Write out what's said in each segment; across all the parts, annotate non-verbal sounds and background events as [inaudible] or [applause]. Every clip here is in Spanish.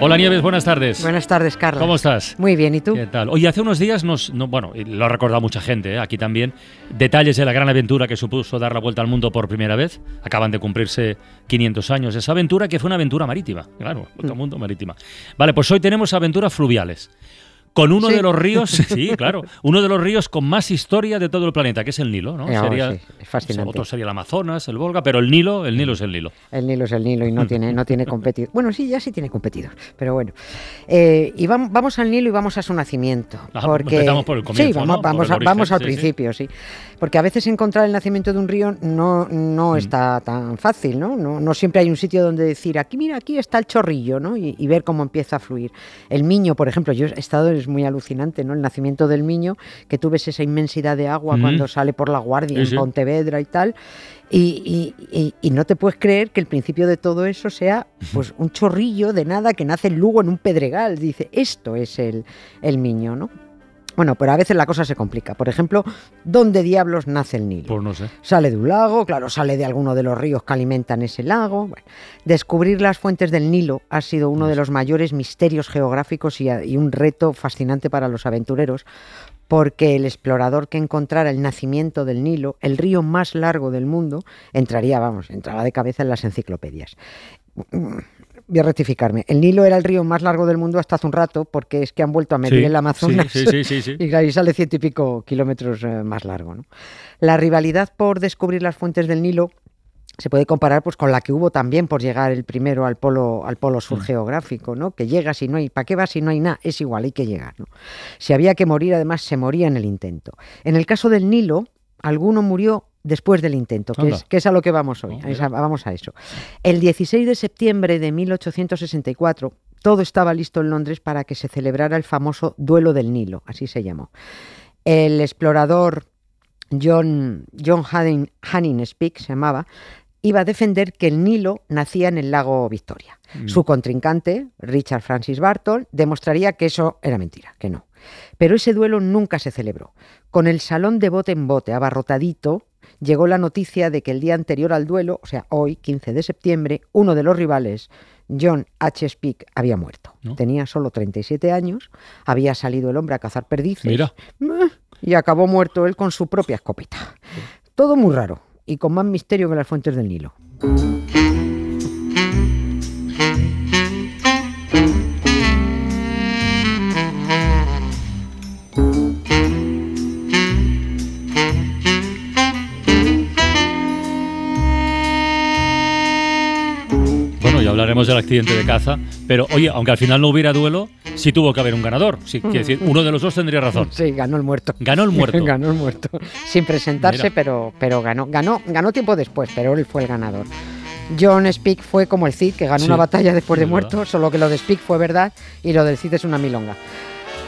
Hola Nieves, buenas tardes. Buenas tardes, Carlos. ¿Cómo estás? Muy bien, ¿y tú? ¿Qué tal? Oye, hace unos días nos, no, bueno, lo ha recordado mucha gente, ¿eh? aquí también, detalles de la gran aventura que supuso dar la vuelta al mundo por primera vez. Acaban de cumplirse 500 años esa aventura, que fue una aventura marítima, claro, vuelta al mundo marítima. Vale, pues hoy tenemos aventuras fluviales. Con uno Sí. de los ríos, [laughs] sí, claro, uno de los ríos con más historia de todo el planeta, que es el Nilo, ¿no? Eh, oh, sí, es fascinante. Otro sería el Amazonas, el Volga, pero el Nilo, el Nilo es el Nilo. El Nilo es el Nilo y Mm. no tiene, no tiene competidor. Bueno, sí, ya sí tiene competidor, pero bueno. Eh, y vam- vamos al Nilo y vamos a su nacimiento. Ah, Porque, empezamos por el comienzo, Sí, vamos, vamos, el a- origen, vamos al sí, principio, sí. Porque a veces encontrar el nacimiento de un río no, Mm. no está tan fácil, ¿no? ¿no? No siempre hay un sitio donde decir, aquí mira, aquí está el chorrillo, ¿no? Y, y ver cómo empieza a fluir. El Miño, por ejemplo, yo he estado, es muy alucinante, ¿no? El nacimiento del Miño, que tú ves esa inmensidad de agua Mm. cuando sale por la Guardia Sí, en. Pontevedra y tal. Y, y- y- y no te puedes creer que el principio de todo eso sea pues un chorrillo de nada que nace en Lugo en un pedregal. Dice, esto es el, el Miño, ¿no? Bueno, pero a veces la cosa se complica. Por ejemplo, ¿dónde diablos nace el Nilo? Pues no sé. Sale de un lago, claro, sale de alguno de los ríos que alimentan ese lago. Bueno, descubrir las fuentes del Nilo ha sido uno de los mayores misterios geográficos y, y un reto fascinante para los aventureros, porque el explorador que encontrara el nacimiento del Nilo, el río más largo del mundo, entraría, vamos, entraba de cabeza en las enciclopedias. Voy a rectificarme. El Nilo era el río más largo del mundo hasta hace un rato, porque es que han vuelto a medir Sí, el Amazonas. sí, sí, sí, sí. [laughs] Y y sale ciento y pico kilómetros eh, más largo. ¿no? La rivalidad por descubrir las fuentes del Nilo se puede comparar pues con la que hubo también por llegar el primero al polo al polo sur geográfico, ¿no? Que llega si no hay, ¿para qué vas si no hay nada? Es igual, hay que llegar, ¿no? Si había que morir, además se moría en el intento. En el caso del Nilo, alguno murió después del intento, que es, que es a lo que vamos hoy. A vamos a eso. El 16 de septiembre de 1864, todo estaba listo en Londres para que se celebrara el famoso Duelo del Nilo, así se llamó. El explorador John, John Hanning, Hanning Speke se llamaba, iba a defender que el Nilo nacía en el lago Victoria. Su contrincante, Richard Francis Barton, demostraría que eso era mentira, que no. Pero ese duelo nunca se celebró. Con el salón de bote en bote abarrotadito, llegó la noticia de que el día anterior al duelo, o sea, hoy, 15 de septiembre, uno de los rivales, John H. Speke, había muerto. ¿No? Tenía solo 37 años, había salido el hombre a cazar perdices Mira. y acabó muerto él con su propia escopeta. Todo muy raro y con más misterio que las fuentes del Nilo. Hablaremos del accidente de caza, pero oye, aunque al final no hubiera duelo, sí tuvo que haber un ganador. Sí, quiere decir, uno de los dos tendría razón. Sí, ganó el muerto. Ganó el muerto. [laughs] ganó el muerto. Sin presentarse, Mira. pero, pero ganó. ganó. Ganó tiempo después, pero él fue el ganador. John Speke fue como el Cid, que ganó Sí, una batalla después de muerto, verdad. solo que lo de Speke fue verdad y lo del Cid es una milonga.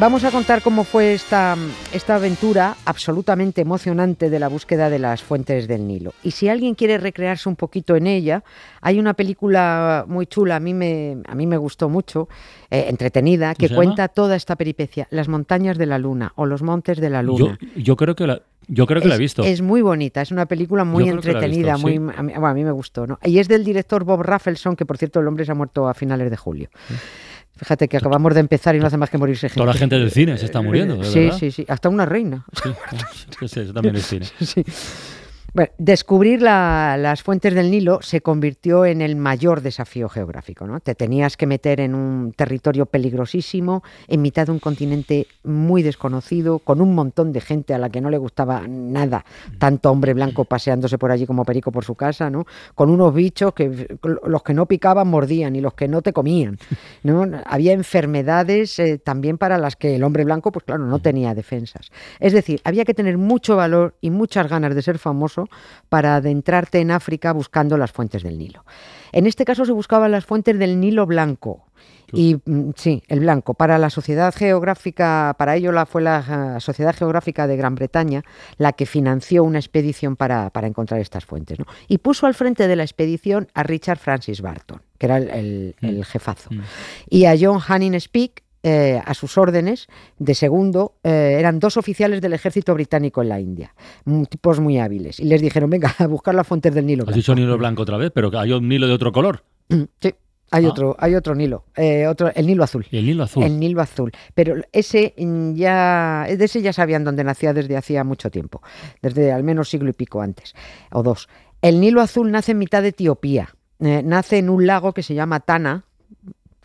Vamos a contar cómo fue esta, esta aventura absolutamente emocionante de la búsqueda de las fuentes del Nilo. Y si alguien quiere recrearse un poquito en ella, hay una película muy chula, a mí me, a mí me gustó mucho, eh, entretenida, que llama? cuenta toda esta peripecia, Las montañas de la luna o Los montes de la luna. yo creo que la, yo creo que la he Es- visto. Es muy bonita, es una película muy entretenida, visto, sí. muy a, mí, bueno, a mí me gustó, ¿no? Y es del director Bob Rafelson, que por cierto el hombre se ha muerto a finales de julio. Fíjate que acabamos de empezar y no hace más que morirse gente. Toda la gente del cine se está muriendo, de Sí, verdad. sí, sí, hasta una reina. Sí, sí, [laughs] sí, eso también es cine. Sí. Bueno, descubrir la- las fuentes del Nilo se convirtió en el mayor desafío geográfico. ¿no? Te tenías que meter en un territorio peligrosísimo, en mitad de un continente muy desconocido, con un montón de gente a la que no le gustaba nada, tanto hombre blanco paseándose por allí como perico por su casa, ¿no? con unos bichos que los que no picaban mordían y los que no te comían. ¿no? Había enfermedades eh, también para las que el hombre blanco, pues claro, no tenía defensas. Es decir, había que tener mucho valor y muchas ganas de ser famoso para adentrarte en África buscando las fuentes del Nilo. En este caso se buscaban las fuentes del Nilo blanco Y mm, sí, el blanco. Para la Sociedad Geográfica, para ello la, fue la eh, Sociedad Geográfica de Gran Bretaña la que financió una expedición para, para encontrar estas fuentes. ¿no? Y puso al frente de la expedición a Richard Francis Barton, que era el, el, mm. jefazo, mm. y a John Hanning Speke, eh, a sus órdenes de segundo eh, eran dos oficiales del ejército británico en la India, tipos muy hábiles, y les dijeron, venga, [laughs] a buscar las fuentes del Nilo. Has dicho Nilo blanco otra vez, pero hay un Nilo de otro color. Sí. Hay ah. otro, hay otro Nilo, eh, otro, el Nilo azul. el Nilo azul? El Nilo azul. Pero ese mm, ya, de ese ya sabían dónde nacía desde hacía mucho tiempo, desde al menos siglo y pico antes, o dos. El Nilo azul nace en mitad de Etiopía. nace en un lago que se llama Tana,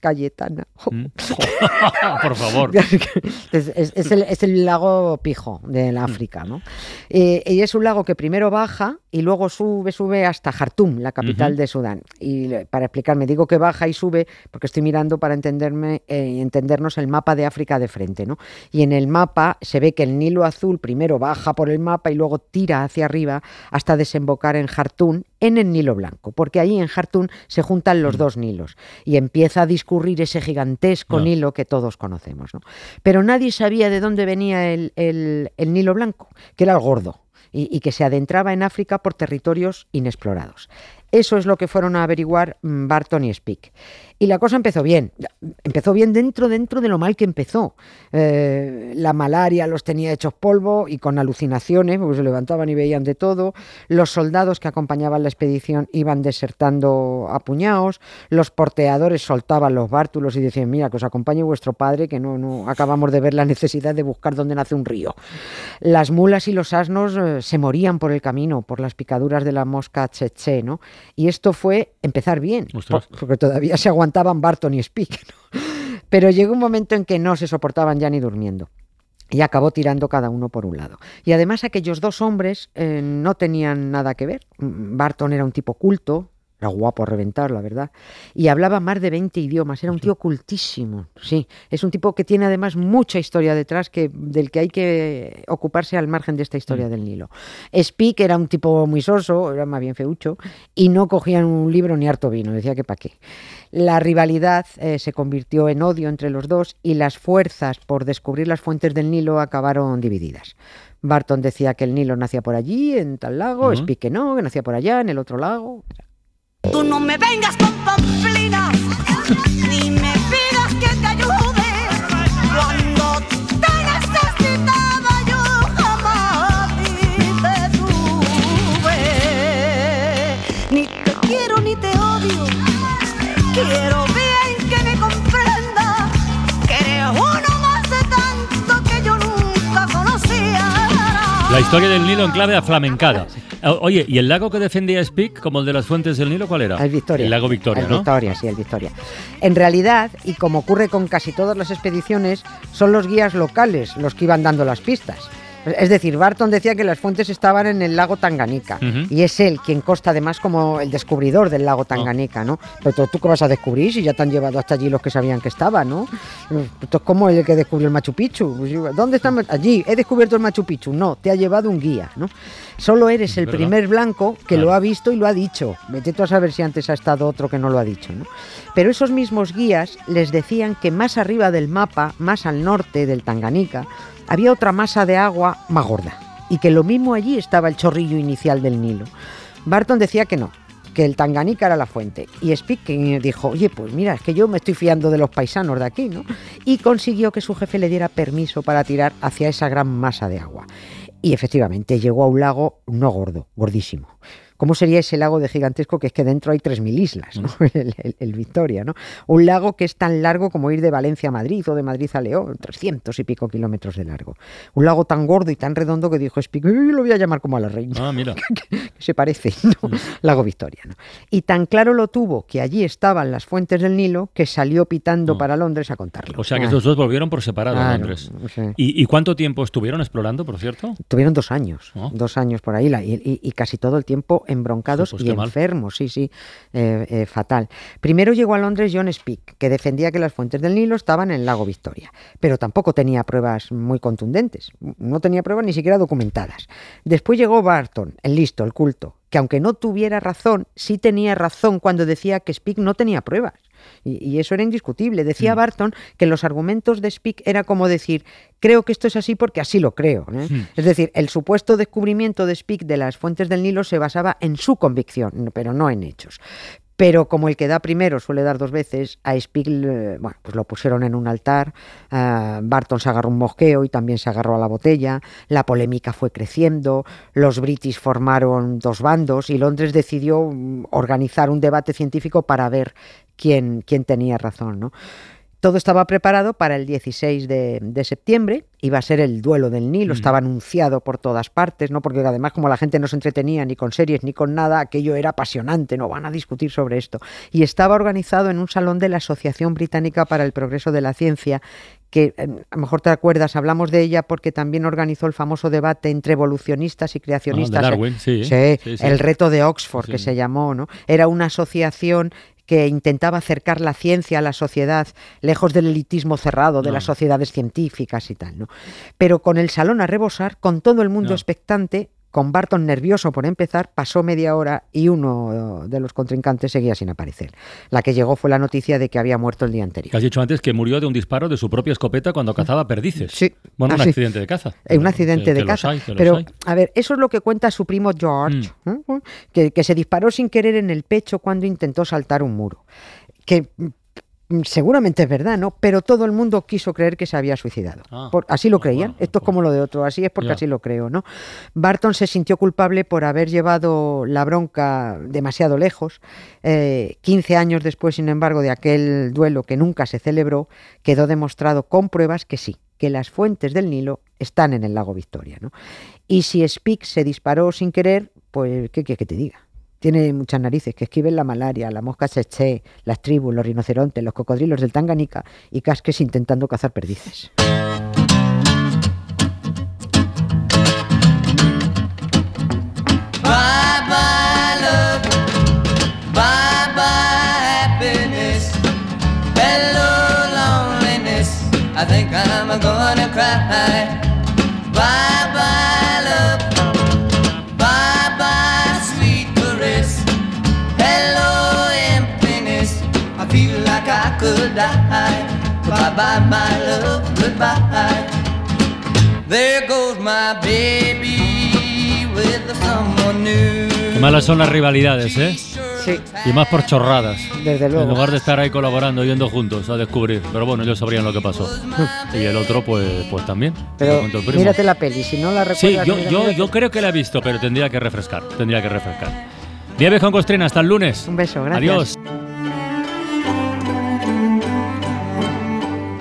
Cayetana. [laughs] Mm. [laughs] Por favor. es, el, lago Pijo del mm. África, ¿no? Eh, y es un lago que primero baja y luego sube, sube hasta Jartum, la capital de Sudán. Y para explicarme, digo que baja y sube porque estoy mirando para entenderme, eh, entendernos el mapa de África de frente, ¿no? Y en el mapa se ve que el Nilo Azul primero baja por el mapa y luego tira hacia arriba hasta desembocar en Jartum en el Nilo Blanco, porque ahí en Jartum se juntan los mm. dos Nilos y empieza a discurrir ese gigantesco Nilo que todos conocemos. ¿no? Pero nadie sabía de dónde venía el, el, Nilo Blanco, que era el gordo. y, que se adentraba en África por territorios inexplorados. Eso es lo que fueron a averiguar mm, Barton y Speak. Y la cosa empezó bien. Empezó bien dentro, dentro de lo mal que empezó. Eh, la malaria los tenía hechos polvo y con alucinaciones, porque se levantaban y veían de todo. Los soldados que acompañaban la expedición iban desertando a puñados. Los porteadores soltaban los bártulos y decían, mira, que os acompañe vuestro padre, que no, no acabamos de ver la necesidad de buscar dónde nace un río. Las mulas y los asnos eh, se morían por el camino, por las picaduras de la mosca cheche, ¿no? Y esto fue empezar bien, porque todavía se aguantaban Barton y Speak. [laughs] Pero llegó un momento en que no se soportaban ya ni durmiendo. Y acabó tirando cada uno por un lado. Y además aquellos dos hombres eh, no tenían nada que ver. Barton era un tipo culto, era guapo a reventar, la verdad. Y hablaba más de 20 idiomas. Era un tío cultísimo. Sí, es un tipo que tiene además mucha historia detrás que, del que hay que ocuparse al margen de esta historia mm. del Nilo. Speak era un tipo muy soso, era más bien feucho, y no cogían un libro ni harto vino. Decía que para qué. La rivalidad eh, se convirtió en odio entre los dos y las fuerzas por descubrir las fuentes del Nilo acabaron divididas. Barton decía que el Nilo nacía por allí, en tal lago, Speak que no, que nacía por allá, en el otro lago. Tú no me vengas con pamplinas, ni me pidas que te ayude. Cuando te necesitaba yo jamás te tuve. Ni te quiero ni te odio, quiero bien que me comprenda que eres uno más de tanto que yo nunca conocía. La historia del Nilo en clave aflamencada. Oye, ¿y el lago que defendía Speak, como el de las fuentes del Nilo, cuál era? El Victoria. El lago Victoria, el Victoria, sí, el Victoria. En realidad, y como ocurre con casi todas las expediciones, son los guías locales los que iban dando las pistas. Es decir, Barton decía que las fuentes estaban en el lago Tanganica y es él quien consta además como el descubridor del lago Tanganica, ¿no? Pero tú qué vas a descubrir si ya te han llevado hasta allí los que sabían que estaba, ¿no? Esto es como el que descubrió el Machu Picchu. Pues, ¿Dónde están? Allí, he descubierto el Machu Picchu. No, te ha llevado un guía, ¿no? Solo eres el primer blanco que lo ha visto y lo ha dicho. Vete tú a saber si antes ha estado otro que no lo ha dicho, ¿no? Pero esos mismos guías les decían que más arriba del mapa, más al norte del Tanganica, había otra masa de agua más gorda y que lo mismo allí estaba el chorrillo inicial del Nilo. Barton decía que no, que el Tanganica era la fuente. Y Speak dijo, oye, pues mira, es que yo me estoy fiando de los paisanos de aquí, ¿no? Y consiguió que su jefe le diera permiso para tirar hacia esa gran masa de agua. Y efectivamente llegó a un lago no gordo, gordísimo ¿Cómo sería ese lago de gigantesco que es que dentro hay 3.000 islas, ¿no? [laughs] el, Victoria? ¿no? Un lago que es tan largo como ir de Valencia a Madrid o de Madrid a León, 300 y pico kilómetros de largo. Un lago tan gordo y tan redondo que dijo Spic, lo voy a llamar como a la reina. Ah, mira. [laughs] que, se parece, ¿no? Mm. Lago Victoria. ¿no? Y tan claro lo tuvo que allí estaban las fuentes del Nilo que salió pitando mm. para Londres a contarlo. O sea que estos dos volvieron por separado a Londres. ¿Y, cuánto tiempo estuvieron explorando, por cierto? Tuvieron dos años, oh. dos años por ahí, y casi todo el tiempo embroncados pues y enfermos, sí, sí, eh, eh, fatal. Primero llegó a Londres John Speak, que defendía que las fuentes del Nilo estaban en el lago Victoria, pero tampoco tenía pruebas muy contundentes, no tenía pruebas ni siquiera documentadas. Después llegó Barton, el listo, el culto, que aunque no tuviera razón, sí tenía razón cuando decía que Speak no tenía pruebas Y, y eso era indiscutible. Decía Mm. Barton que los argumentos de Speke era como decir, creo que esto es así porque así lo creo. ¿eh? Es decir, el supuesto descubrimiento de Speke de las fuentes del Nilo se basaba en su convicción, pero no en hechos. Pero como el que da primero suele dar dos veces, a Spiegel, eh, bueno, pues lo pusieron en un altar, ah, Barton se agarró un mosqueo y también se agarró a la botella, la polémica fue creciendo, los British formaron dos bandos y Londres decidió mm, organizar un debate científico para ver quién, quién tenía razón, ¿no? Todo estaba preparado para el 16 de, de septiembre, iba a ser el duelo del Nilo, Mm. estaba anunciado por todas partes, ¿no? Porque además como la gente no se entretenía ni con series ni con nada, aquello era apasionante, no van a discutir sobre esto. Y estaba organizado en un salón de la Asociación Británica para el Progreso de la Ciencia, que eh, a lo mejor te acuerdas, hablamos de ella porque también organizó el famoso debate entre evolucionistas y Ah, creacionistas. de eh, Darwin, sí. Sí, sí, sí. el reto de Oxford, que se llamó, ¿no? Era una asociación que intentaba acercar la ciencia a la sociedad, lejos del elitismo cerrado de No. las sociedades científicas y tal, ¿no? Pero con el salón a rebosar, con todo el mundo No. expectante, con Barton nervioso por empezar, pasó media hora y uno de los contrincantes seguía sin aparecer. La que llegó fue la noticia de que había muerto el día anterior. has dicho antes que murió de un disparo de su propia escopeta cuando cazaba perdices. Sí. Bueno, un Ah, sí. accidente de caza. Eh, un accidente Que- de que caza. hay, Pero, a ver, eso es lo que cuenta su primo George, Mm. ¿eh? que, que se disparó sin querer en el pecho cuando intentó saltar un muro. Que seguramente es verdad, ¿no? Pero todo el mundo quiso creer que se había suicidado. Ah. Por- así lo creían. bueno, Esto es como lo de otro. Así es porque Ya. así lo creo, ¿no? Barton se sintió culpable por haber llevado la bronca demasiado lejos. Eh, 15 años después, sin embargo, de aquel duelo que nunca se celebró, quedó demostrado con pruebas que sí, que las fuentes del Nilo están en el lago Victoria, ¿no? Y si Speke se disparó sin querer, pues, ¿qué quieres que te diga? Tiene muchas narices, que esquiven la malaria, la mosca cheche, las tribus, los rinocerontes, los cocodrilos del Tanganica y casques intentando cazar perdices. I think I'm gonna cry. Bye Bye bye my love, goodbye. There goes my baby with someone new. Qué malas son las rivalidades, ¿eh? Sí, Y más por chorradas. desde En luego. lugar de estar ahí colaborando, yendo juntos a descubrir. Pero bueno, ellos sabrían lo que pasó. [laughs] Y el otro, pues, pues también. Pero mírate la peli, si no la recuerdas... Sí, yo, mira- yo, mírate. yo creo que la he visto, pero tendría que refrescar. Tendría que refrescar. Nieves con Costrina, hasta el lunes. Un beso, gracias. Adiós.